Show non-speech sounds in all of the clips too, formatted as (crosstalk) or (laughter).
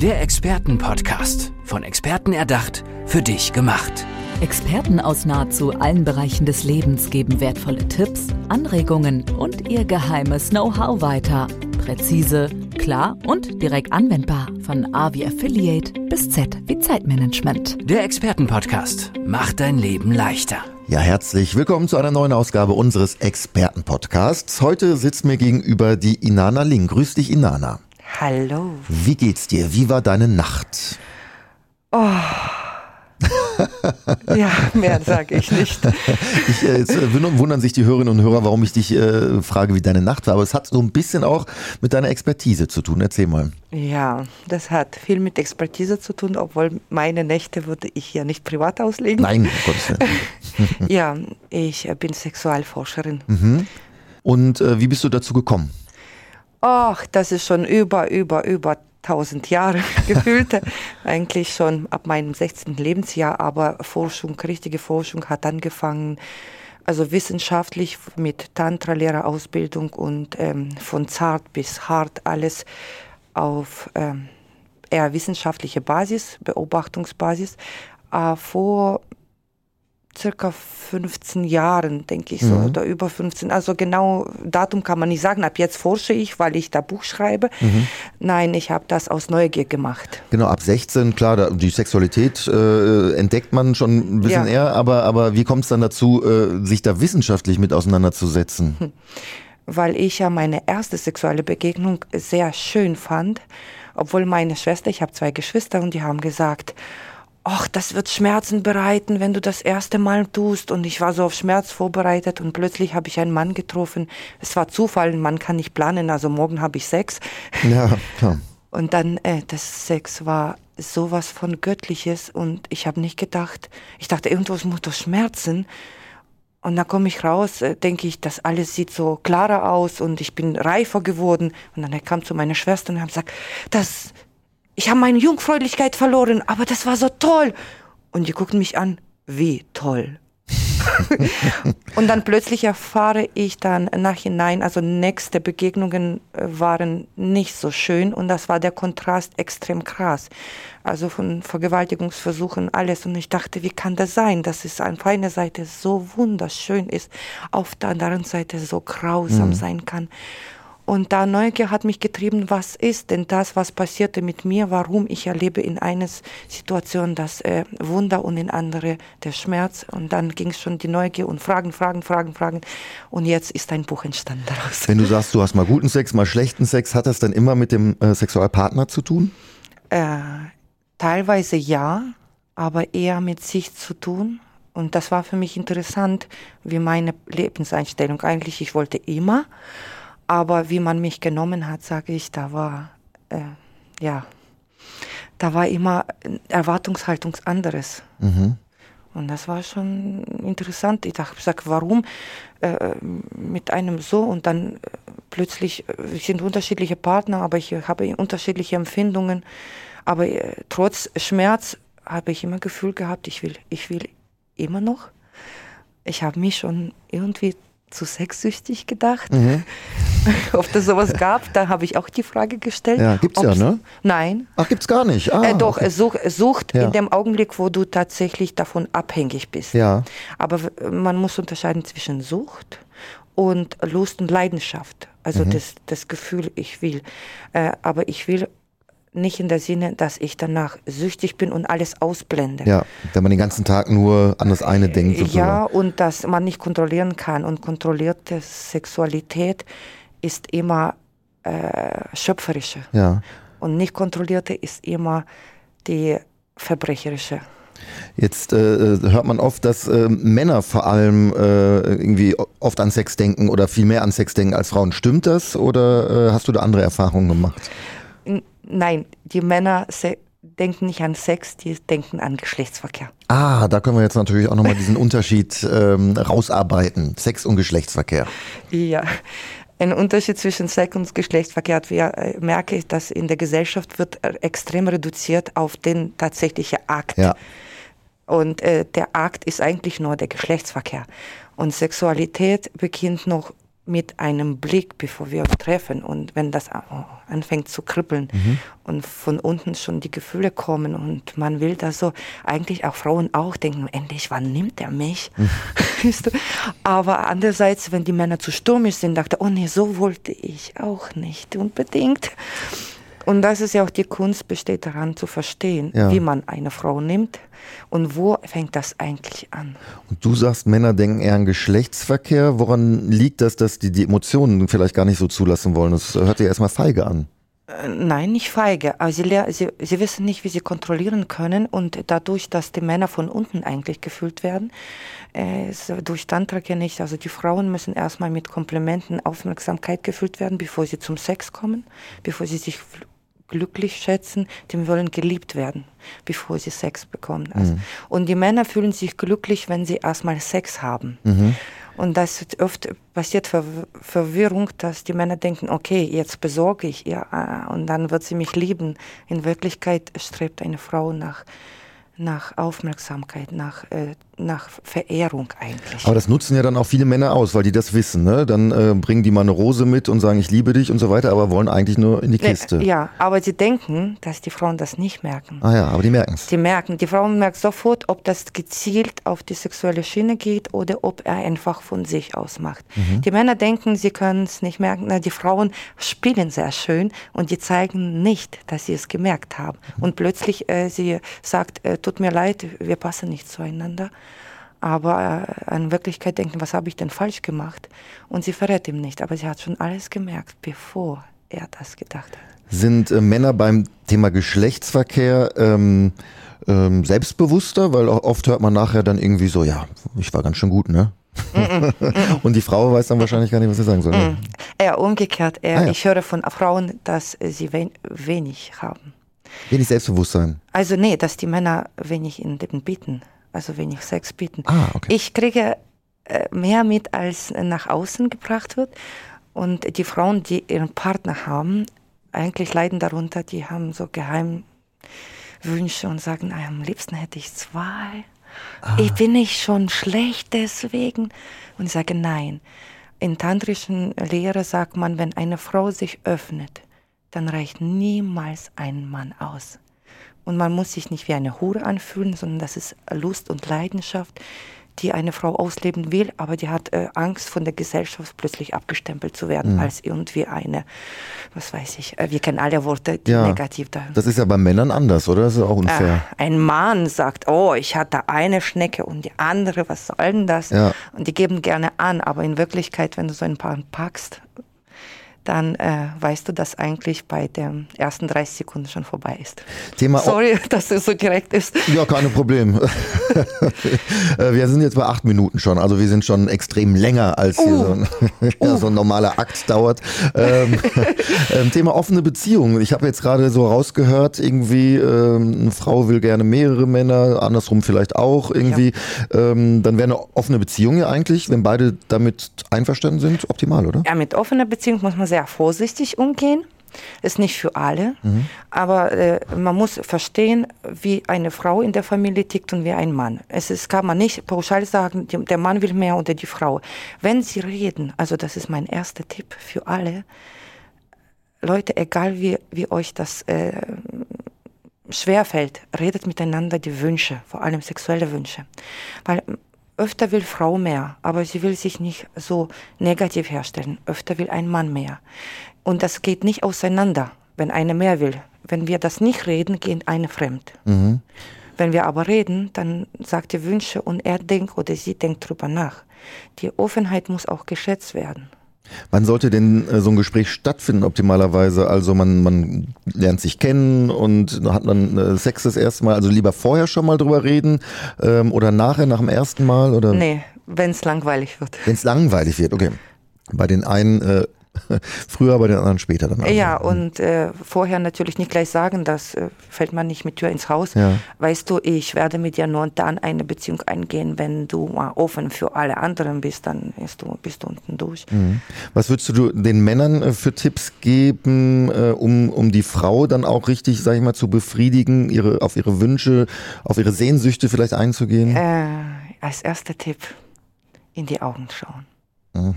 Der Expertenpodcast. Von Experten erdacht, für dich gemacht. Experten aus nahezu allen Bereichen des Lebens geben wertvolle Tipps, Anregungen und ihr geheimes Know-how weiter. Präzise, klar und direkt anwendbar. Von A wie Affiliate bis Z wie Zeitmanagement. Der Expertenpodcast macht dein Leben leichter. Ja, herzlich willkommen zu einer neuen Ausgabe unseres Expertenpodcasts. Heute sitzt mir gegenüber die Inana Ling. Grüß dich, Inana. Hallo. Wie geht's dir? Wie war deine Nacht? Oh. (laughs) ja, mehr sage ich nicht. (laughs) Ich, äh, jetzt äh, wundern sich die Hörerinnen und Hörer, warum ich dich äh, frage, wie deine Nacht war. Aber es hat so ein bisschen auch mit deiner Expertise zu tun. Erzähl mal. Ja, das hat viel mit Expertise zu tun, obwohl meine Nächte würde ich ja nicht privat auslegen. Nein, Gottes Willen. (laughs) ja, ich bin Sexualforscherin. Mhm. Und äh, wie bist du dazu gekommen? Ach, das ist schon über, über, über tausend Jahre (laughs) gefühlt. Eigentlich schon ab meinem 16. Lebensjahr, aber Forschung, richtige Forschung hat angefangen, also wissenschaftlich mit Tantra-Lehrerausbildung und ähm, von zart bis hart alles auf ähm, eher wissenschaftliche Basis, Beobachtungsbasis. Äh, vor circa 15 Jahren, denke ich so, mhm. oder über 15. Also genau Datum kann man nicht sagen. Ab jetzt forsche ich, weil ich da Buch schreibe. Mhm. Nein, ich habe das aus Neugier gemacht. Genau, ab 16, klar, da, die Sexualität äh, entdeckt man schon ein bisschen ja. eher, aber, aber wie kommt es dann dazu, äh, sich da wissenschaftlich mit auseinanderzusetzen? Hm. Weil ich ja meine erste sexuelle Begegnung sehr schön fand, obwohl meine Schwester, ich habe zwei Geschwister und die haben gesagt, ach, das wird Schmerzen bereiten, wenn du das erste Mal tust. Und ich war so auf Schmerz vorbereitet und plötzlich habe ich einen Mann getroffen. Es war Zufall, man kann nicht planen, also morgen habe ich Sex. Ja, klar. (laughs) Und dann, äh, das Sex war sowas von Göttliches und ich habe nicht gedacht, ich dachte, irgendwas muss doch schmerzen. Und dann komme ich raus, äh, denke ich, das alles sieht so klarer aus und ich bin reifer geworden. Und dann kam zu meiner Schwester und hat gesagt, das, ich habe meine Jungfräulichkeit verloren, aber das war so toll. Und die gucken mich an, wie toll. (laughs) und dann plötzlich erfahre ich dann nachhinein, also nächste Begegnungen äh, waren nicht so schön und das war der Kontrast extrem krass. Also von Vergewaltigungsversuchen, alles. Und ich dachte, wie kann das sein, dass es auf einer Seite so wunderschön ist, auf der anderen Seite so grausam mhm. sein kann. Und da Neugier hat mich getrieben, was ist denn das, was passierte mit mir, warum ich erlebe in einer Situation das äh, Wunder und in andere der Schmerz. Und dann ging es schon die Neugier und Fragen, Fragen, Fragen, Fragen. Und jetzt ist ein Buch entstanden daraus. Wenn du sagst, du hast mal guten Sex, mal schlechten Sex, hat das dann immer mit dem äh, Sexualpartner zu tun? Äh, teilweise ja, aber eher mit sich zu tun. Und das war für mich interessant, wie meine Lebenseinstellung. Eigentlich, ich wollte immer. Aber wie man mich genommen hat, sage ich, da war, äh, ja, da war immer Erwartungshaltung anderes. Mhm. Und das war schon interessant. Ich dachte, sag, warum äh, mit einem so und dann äh, plötzlich äh, sind unterschiedliche Partner, aber ich habe unterschiedliche Empfindungen. Aber äh, trotz Schmerz habe ich immer Gefühl gehabt, ich will, ich will immer noch. Ich habe mich schon irgendwie zu sexsüchtig gedacht. Mhm. (laughs) Ob das sowas gab, da habe ich auch die Frage gestellt. Ja, gibt's ja, ne? Nein. Ach, gibt's gar nicht. Ah, äh, doch, okay. es, such, es sucht ja. in dem Augenblick, wo du tatsächlich davon abhängig bist. Ja. Aber man muss unterscheiden zwischen Sucht und Lust und Leidenschaft. Also mhm. das, das Gefühl, ich will. Äh, aber ich will nicht in der Sinne, dass ich danach süchtig bin und alles ausblende. Ja, wenn man den ganzen Tag nur an das eine denkt. Sozusagen. Ja, und dass man nicht kontrollieren kann. Und kontrollierte Sexualität ist immer äh, schöpferische. Ja. Und nicht kontrollierte ist immer die verbrecherische. Jetzt äh, hört man oft, dass äh, Männer vor allem äh, irgendwie oft an Sex denken oder viel mehr an Sex denken als Frauen. Stimmt das oder äh, hast du da andere Erfahrungen gemacht? Nein, die Männer denken nicht an Sex, die denken an Geschlechtsverkehr. Ah, da können wir jetzt natürlich auch nochmal diesen (laughs) Unterschied ähm, rausarbeiten. Sex und Geschlechtsverkehr. Ja. Ein Unterschied zwischen Sex und Geschlechtsverkehr wir, äh, merke ich, dass in der Gesellschaft wird äh, extrem reduziert auf den tatsächlichen Akt. Ja. Und äh, der Akt ist eigentlich nur der Geschlechtsverkehr. Und Sexualität beginnt noch mit einem Blick, bevor wir uns treffen und wenn das oh, anfängt zu kribbeln mhm. und von unten schon die Gefühle kommen und man will da so, eigentlich auch Frauen auch denken, endlich, wann nimmt er mich? Mhm. (laughs) Aber andererseits, wenn die Männer zu stürmisch sind, dachte, oh nee, so wollte ich auch nicht unbedingt. Und das ist ja auch die Kunst, besteht daran zu verstehen, ja. wie man eine Frau nimmt und wo fängt das eigentlich an. Und du sagst, Männer denken eher an Geschlechtsverkehr. Woran liegt das, dass die die Emotionen vielleicht gar nicht so zulassen wollen? Das hört sich erstmal feige an. Äh, nein, nicht feige. Aber sie, sie, sie wissen nicht, wie sie kontrollieren können. Und dadurch, dass die Männer von unten eigentlich gefühlt werden, äh, durch Tantra kenne ich, also die Frauen müssen erstmal mit Komplimenten, Aufmerksamkeit gefüllt werden, bevor sie zum Sex kommen, bevor sie sich glücklich schätzen, die wollen geliebt werden, bevor sie Sex bekommen. Also. Mhm. Und die Männer fühlen sich glücklich, wenn sie erstmal Sex haben. Mhm. Und das oft passiert Ver Verwirrung, dass die Männer denken, okay, jetzt besorge ich ihr äh, und dann wird sie mich lieben. In Wirklichkeit strebt eine Frau nach nach Aufmerksamkeit, nach, äh, nach Verehrung eigentlich. Aber das nutzen ja dann auch viele Männer aus, weil die das wissen. Ne? Dann äh, bringen die mal eine Rose mit und sagen, ich liebe dich und so weiter, aber wollen eigentlich nur in die Kiste. Ja, aber sie denken, dass die Frauen das nicht merken. Ah ja, aber die merken es. Die merken, die Frauen merken sofort, ob das gezielt auf die sexuelle Schiene geht oder ob er einfach von sich aus macht. Mhm. Die Männer denken, sie können es nicht merken. Na, die Frauen spielen sehr schön und die zeigen nicht, dass sie es gemerkt haben. Mhm. Und plötzlich äh, sie sagt, äh, tut mir leid, wir passen nicht zueinander. Aber äh, in Wirklichkeit denken, was habe ich denn falsch gemacht? Und sie verrät ihm nicht. Aber sie hat schon alles gemerkt, bevor er das gedacht hat. Sind äh, Männer beim Thema Geschlechtsverkehr ähm, ähm, selbstbewusster? Weil oft hört man nachher dann irgendwie so, ja, ich war ganz schön gut, ne? (laughs) und die Frau weiß dann wahrscheinlich gar nicht, was sie sagen soll. Ne? Eher umgekehrt. Eher, ah, ja. Ich höre von Frauen, dass sie wen wenig haben. Wenig Selbstbewusstsein. Also nee, dass die Männer wenig in dem bieten, also wenig Sex bieten. Ah, okay. Ich kriege äh, mehr mit, als nach außen gebracht wird. Und die Frauen, die ihren Partner haben, eigentlich leiden darunter, die haben so Geheimwünsche und sagen, am liebsten hätte ich zwei. Ah. Ich bin nicht schon schlecht deswegen. Und ich sage, nein. In tantrischen Lehre sagt man, wenn eine Frau sich öffnet, dann reicht niemals ein Mann aus. Und man muss sich nicht wie eine Hure anfühlen, sondern das ist Lust und Leidenschaft, die eine Frau ausleben will, aber die hat äh, Angst, von der Gesellschaft plötzlich abgestempelt zu werden, mhm. als irgendwie eine, was weiß ich, äh, wir kennen alle Worte, die ja, negativ da Das ist ja bei Männern anders, oder? Das ist auch unfair. Äh, ein Mann sagt, oh, ich hatte eine Schnecke und die andere, was soll denn das? Ja. Und die geben gerne an, aber in Wirklichkeit, wenn du so ein paar packst, dann äh, weißt du, dass eigentlich bei den ersten 30 Sekunden schon vorbei ist. Thema Sorry, (laughs) dass es so direkt ist. Ja, kein Problem. (laughs) Äh, wir sind jetzt bei acht Minuten schon, also wir sind schon extrem länger, als hier uh. so, ein, (laughs) ja, so, ein, normaler Akt dauert. Ähm, ähm, Thema offene Beziehungen. Ich habe jetzt gerade so rausgehört, irgendwie ähm, eine Frau will gerne mehrere Männer, andersrum vielleicht auch irgendwie. Ja. Ähm, dann wäre eine offene Beziehung ja eigentlich, wenn beide damit einverstanden sind, optimal, oder? Ja, mit offener Beziehung muss man sehr vorsichtig umgehen. Ist nicht für alle, mhm. aber äh, man muss verstehen, wie eine Frau in der Familie tickt und wie ein Mann. Es ist, kann man nicht pauschal sagen, die, der Mann will mehr oder die Frau. Wenn sie reden, also das ist mein erster Tipp für alle, Leute, egal wie, wie euch das äh, schwerfällt, redet miteinander die Wünsche, vor allem sexuelle Wünsche. Weil Öfter will Frau mehr, aber sie will sich nicht so negativ herstellen. Öfter will ein Mann mehr. Und das geht nicht auseinander, wenn eine mehr will. Wenn wir das nicht reden, geht eine fremd. Mhm. Wenn wir aber reden, dann sagt die Wünsche und er denkt oder sie denkt drüber nach. Die Offenheit muss auch geschätzt werden. Wann sollte denn äh, so ein Gespräch stattfinden, optimalerweise? Also man, man lernt sich kennen und hat dann äh, Sex das erste Mal, also lieber vorher schon mal drüber reden ähm, oder nachher, nach dem ersten Mal? Oder? Nee, wenn es langweilig wird. Wenn es langweilig wird, okay. Bei den einen äh, (laughs) Früher, bei den anderen später dann. Also. Ja, und äh, vorher natürlich nicht gleich sagen, das äh, fällt man nicht mit Tür ins Haus. Ja. Weißt du, ich werde mit dir nur dann eine Beziehung eingehen, wenn du mal offen für alle anderen bist, dann bist du, bist du unten durch. Mhm. Was würdest du den Männern äh, für Tipps geben, äh, um, um die Frau dann auch richtig, sag ich mal, zu befriedigen, ihre, auf ihre Wünsche, auf ihre Sehnsüchte vielleicht einzugehen? Äh, als erster Tipp, in die Augen schauen. Mhm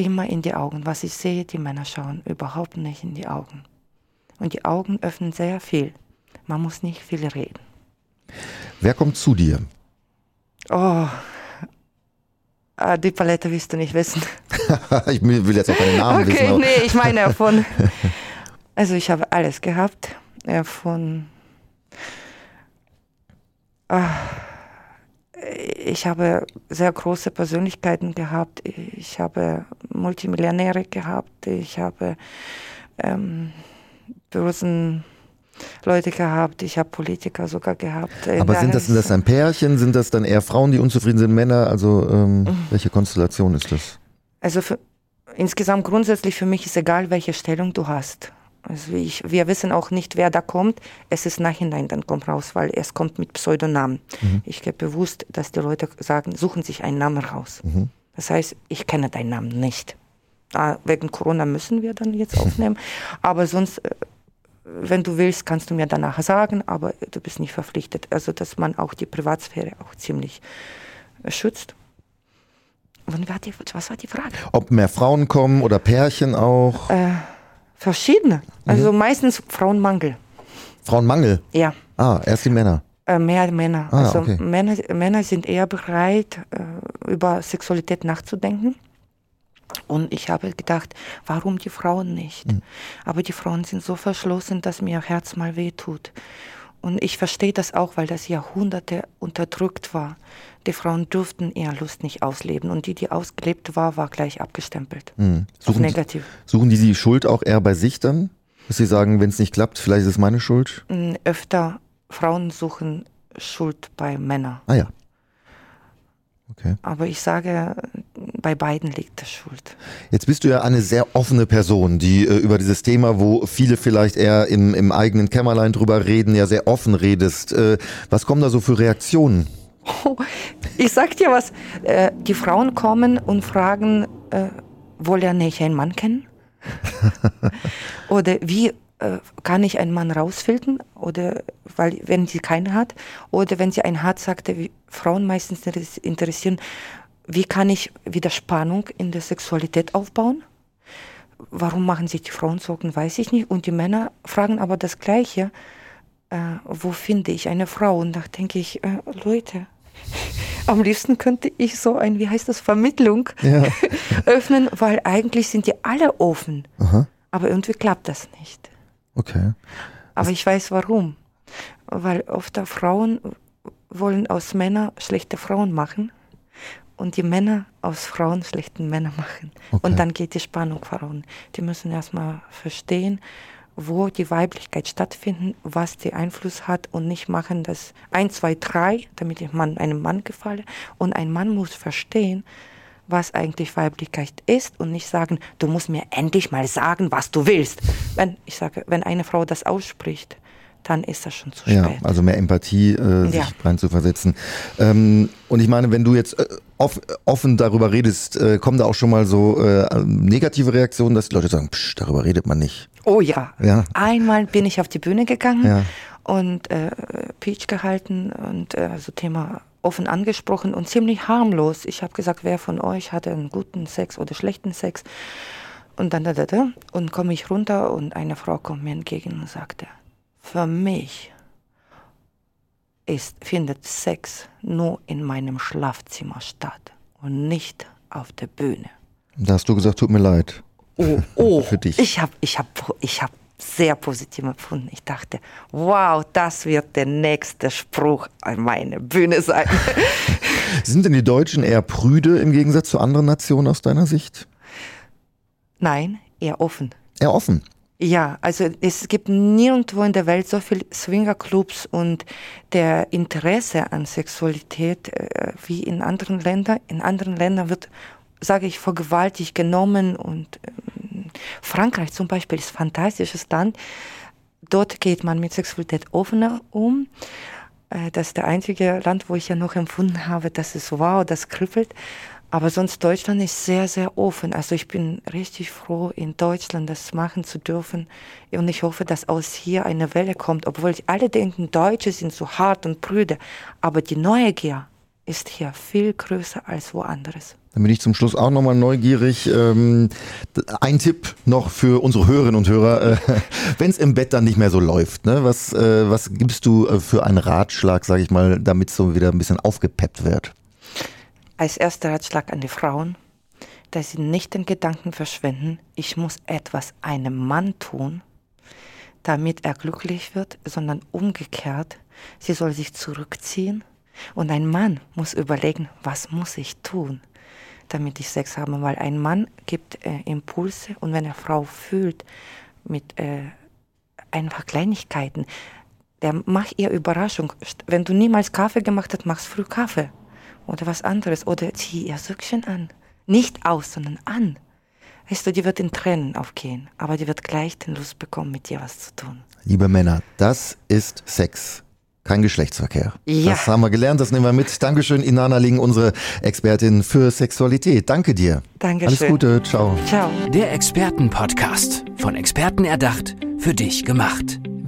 immer in die Augen. Was ich sehe, die Männer schauen überhaupt nicht in die Augen. Und die Augen öffnen sehr viel. Man muss nicht viel reden. Wer kommt zu dir? Oh, ah, die Palette willst du nicht wissen. (laughs) ich will jetzt auch keine Namen okay, wissen. Okay, nee, ich meine von. (laughs) Also ich habe alles gehabt. Von. Ah, ich habe sehr große Persönlichkeiten gehabt. Ich habe Multimillionäre gehabt. Ich habe ähm, großen Leute gehabt, ich habe Politiker sogar gehabt. Aber sind das, sind das dann Pärchen? Sind das dann eher Frauen, die unzufrieden sind, Männer? Also ähm, welche Konstellation ist das? Also für, insgesamt grundsätzlich für mich ist egal, welche Stellung du hast. Also ich, wir wissen auch nicht, wer da kommt. Es ist nachhinein, dann kommt raus, weil es kommt mit Pseudonamen. Mhm. Ich gebe bewusst, dass die Leute sagen, suchen sich einen Namen raus. Mhm. Das heißt, ich kenne deinen Namen nicht. Ah, wegen Corona müssen wir dann jetzt aufnehmen. (laughs) Aber sonst äh, wenn du willst, kannst du mir danach sagen, aber du bist nicht verpflichtet. Also, dass man auch die Privatsphäre auch ziemlich äh, schützt. Und was war die Frage? Ob mehr Frauen kommen oder Pärchen auch? Äh, verschiedene. Also mhm. meistens Frauenmangel. Frauenmangel? Ja. Ah, erst die Männer. Äh, mehr Männer. Ah, also okay. Männer, Männer sind eher bereit, äh, über Sexualität nachzudenken. Und ich habe gedacht, warum die Frauen nicht? Mhm. Aber die Frauen sind so verschlossen, dass mir Herz mal wehtut. Und ich verstehe das auch, weil das Jahrhunderte unterdrückt war. Die Frauen durften ihre Lust nicht ausleben und die, die ausgelebt war, war gleich abgestempelt. Mhm. Suchen, negativ. Die, suchen die die Schuld auch eher bei sich dann? Dass sie sagen, wenn es nicht klappt, vielleicht ist es meine Schuld? Hm, öfter Frauen suchen Schuld bei Männern. Ah ja. Okay. Aber ich sage, bei beiden liegt das Schuld. Jetzt bist du ja eine sehr offene Person, die äh, über dieses Thema, wo viele vielleicht eher im, im eigenen Kämmerlein drüber reden, ja sehr offen redest. Äh, was kommen da so für Reaktionen? Oh, ich sag dir was, äh, die Frauen kommen und fragen, äh, wohl er nicht einen Mann kennen? (laughs) Oder wie äh, kann ich einen Mann rausfiltern oder weil wenn sie keinen hat oder wenn sie einen hat, sagte Frauen meistens interessieren, wie kann ich wieder Spannung in der Sexualität aufbauen? Warum machen sich die Frauen Sorgen, weiß ich nicht. Und die Männer fragen aber das Gleiche. Äh, wo finde ich eine Frau? Und da denke ich, äh, Leute, (laughs) am liebsten könnte ich so ein, wie heißt das, Vermittlung ja. (laughs) öffnen, weil eigentlich sind die alle offen. Aha. Aber irgendwie klappt das nicht. Okay. Aber ich weiß warum. Weil oft Frauen wollen aus Männern schlechte Frauen machen und die Männer aus Frauen schlechten Männer machen. Okay. Und dann geht die Spannung verloren. Die müssen erstmal verstehen, wo die Weiblichkeit stattfindet, was die Einfluss hat und nicht machen das 1, 2, 3, damit ich Mann, einem Mann gefalle. Und ein Mann muss verstehen, was eigentlich Weiblichkeit ist und nicht sagen, du musst mir endlich mal sagen, was du willst. Wenn ich sage, wenn eine Frau das ausspricht, dann ist das schon zu spät. Ja, also mehr Empathie, äh, sich ja. rein zu versetzen. Ähm, und ich meine, wenn du jetzt äh, offen darüber redest, äh, kommen da auch schon mal so äh, negative Reaktionen, dass die Leute sagen, psch, darüber redet man nicht. Oh ja. ja. Einmal bin ich auf die Bühne gegangen ja. und äh, Peach gehalten und äh, so Thema offen angesprochen und ziemlich harmlos. Ich habe gesagt, wer von euch hatte einen guten Sex oder schlechten Sex? Und dann da, da, da. Und komme ich runter und eine Frau kommt mir entgegen und sagte, für mich ist, findet Sex nur in meinem Schlafzimmer statt und nicht auf der Bühne. Da hast du gesagt, tut mir leid. Oh, (laughs) oh, für dich. Ich habe ich hab, ich hab sehr positiv empfunden. Ich dachte, wow, das wird der nächste Spruch an meine Bühne sein. (laughs) Sind denn die Deutschen eher prüde im Gegensatz zu anderen Nationen aus deiner Sicht? Nein, eher offen. Eher offen. Ja, also es gibt nirgendwo in der Welt so viele Swingerclubs und der Interesse an Sexualität äh, wie in anderen Ländern. In anderen Ländern wird, sage ich, vergewaltigt genommen und ähm, Frankreich zum Beispiel ist ein fantastisches Land. Dort geht man mit Sexualität offener um. Äh, das ist der einzige Land, wo ich ja noch empfunden habe, dass es wow, das kribbelt. Aber sonst Deutschland ist sehr, sehr offen. Also ich bin richtig froh, in Deutschland das machen zu dürfen. Und ich hoffe, dass aus hier eine Welle kommt, obwohl alle denken, Deutsche sind so hart und prüde. Aber die Neugier ist hier viel größer als woanders. Dann bin ich zum Schluss auch nochmal neugierig. Ähm, ein Tipp noch für unsere Hörerinnen und Hörer, äh, (laughs) wenn es im Bett dann nicht mehr so läuft, ne? was, äh, was gibst du äh, für einen Ratschlag, sage ich mal, damit so wieder ein bisschen aufgepeppt wird? Als erster Ratschlag an die Frauen, dass sie nicht den Gedanken verschwenden, ich muss etwas einem Mann tun, damit er glücklich wird, sondern umgekehrt, sie soll sich zurückziehen und ein Mann muss überlegen, was muss ich tun? damit ich Sex habe, weil ein Mann gibt äh, Impulse und wenn eine Frau fühlt mit äh, einfach Kleinigkeiten, der macht ihr Überraschung. Wenn du niemals Kaffee gemacht hast, machst früh Kaffee oder was anderes oder zieh ihr Söckchen an. Nicht aus, sondern an. Weißt du, die wird in Tränen aufgehen, aber die wird gleich den Lust bekommen, mit dir was zu tun. Liebe Männer, das ist Sex kein Geschlechtsverkehr. Ja. Das haben wir gelernt, das nehmen wir mit. Dankeschön, Inana Ling, unsere Expertin für Sexualität. Danke dir. Dankeschön. Alles Gute, ciao. Ciao. Der Expertenpodcast, von Experten erdacht, für dich gemacht.